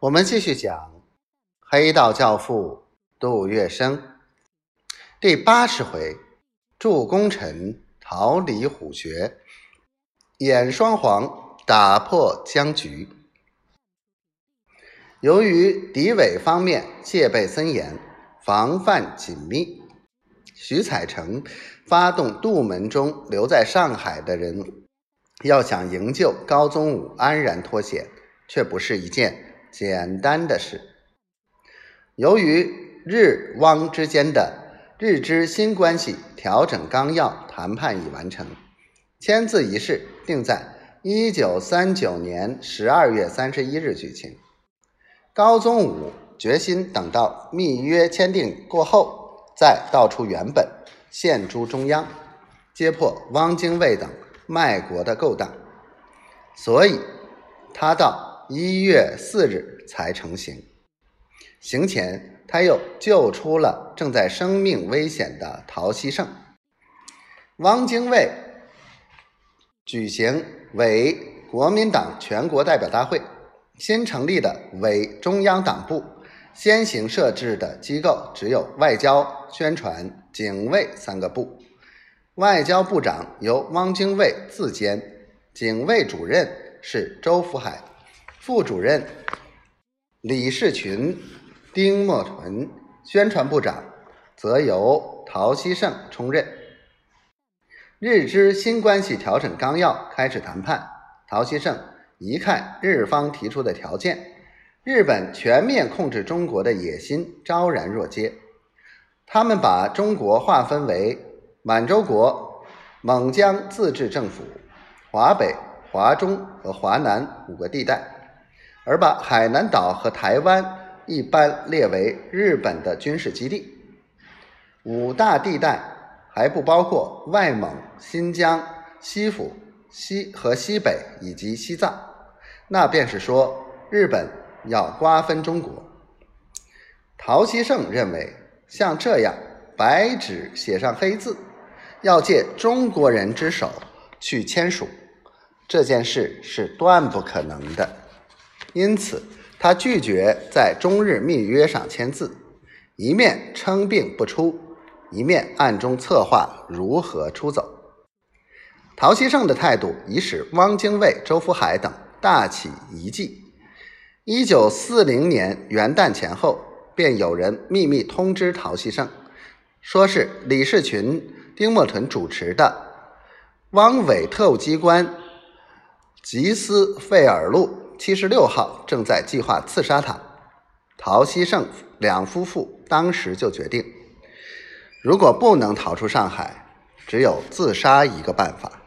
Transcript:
我们继续讲黑道教父杜月笙第八十回：助功臣逃离虎穴，演双簧打破僵局。由于敌伪方面戒备森严，防范紧密，徐彩成发动杜门中留在上海的人，要想营救高宗武安然脱险，却不是一件。简单的事。由于日汪之间的日支新关系调整纲要谈判已完成，签字仪式定在一九三九年十二月三十一日举行。高宗武决心等到密约签订过后，再道出原本，献诸中央，揭破汪精卫等卖国的勾当。所以，他到。一月四日才成行。行前，他又救出了正在生命危险的陶希圣。汪精卫举行伪国民党全国代表大会，新成立的伪中央党部，先行设置的机构只有外交、宣传、警卫三个部。外交部长由汪精卫自兼，警卫主任是周福海。副主任李士群、丁默纯，宣传部长则由陶希圣充任。日支新关系调整纲要开始谈判，陶希圣一看日方提出的条件，日本全面控制中国的野心昭然若揭。他们把中国划分为满洲国、蒙江自治政府、华北、华中和华南五个地带。而把海南岛和台湾一般列为日本的军事基地，五大地带还不包括外蒙、新疆、西府、西和西北以及西藏，那便是说日本要瓜分中国。陶希圣认为，像这样白纸写上黑字，要借中国人之手去签署这件事是断不可能的。因此，他拒绝在中日密约上签字，一面称病不出，一面暗中策划如何出走。陶希圣的态度已使汪精卫、周福海等大起疑忌。一九四零年元旦前后，便有人秘密通知陶希圣，说是李士群、丁默屯主持的汪伪特务机关吉斯费尔路。七十六号正在计划刺杀他，陶希圣两夫妇当时就决定，如果不能逃出上海，只有自杀一个办法。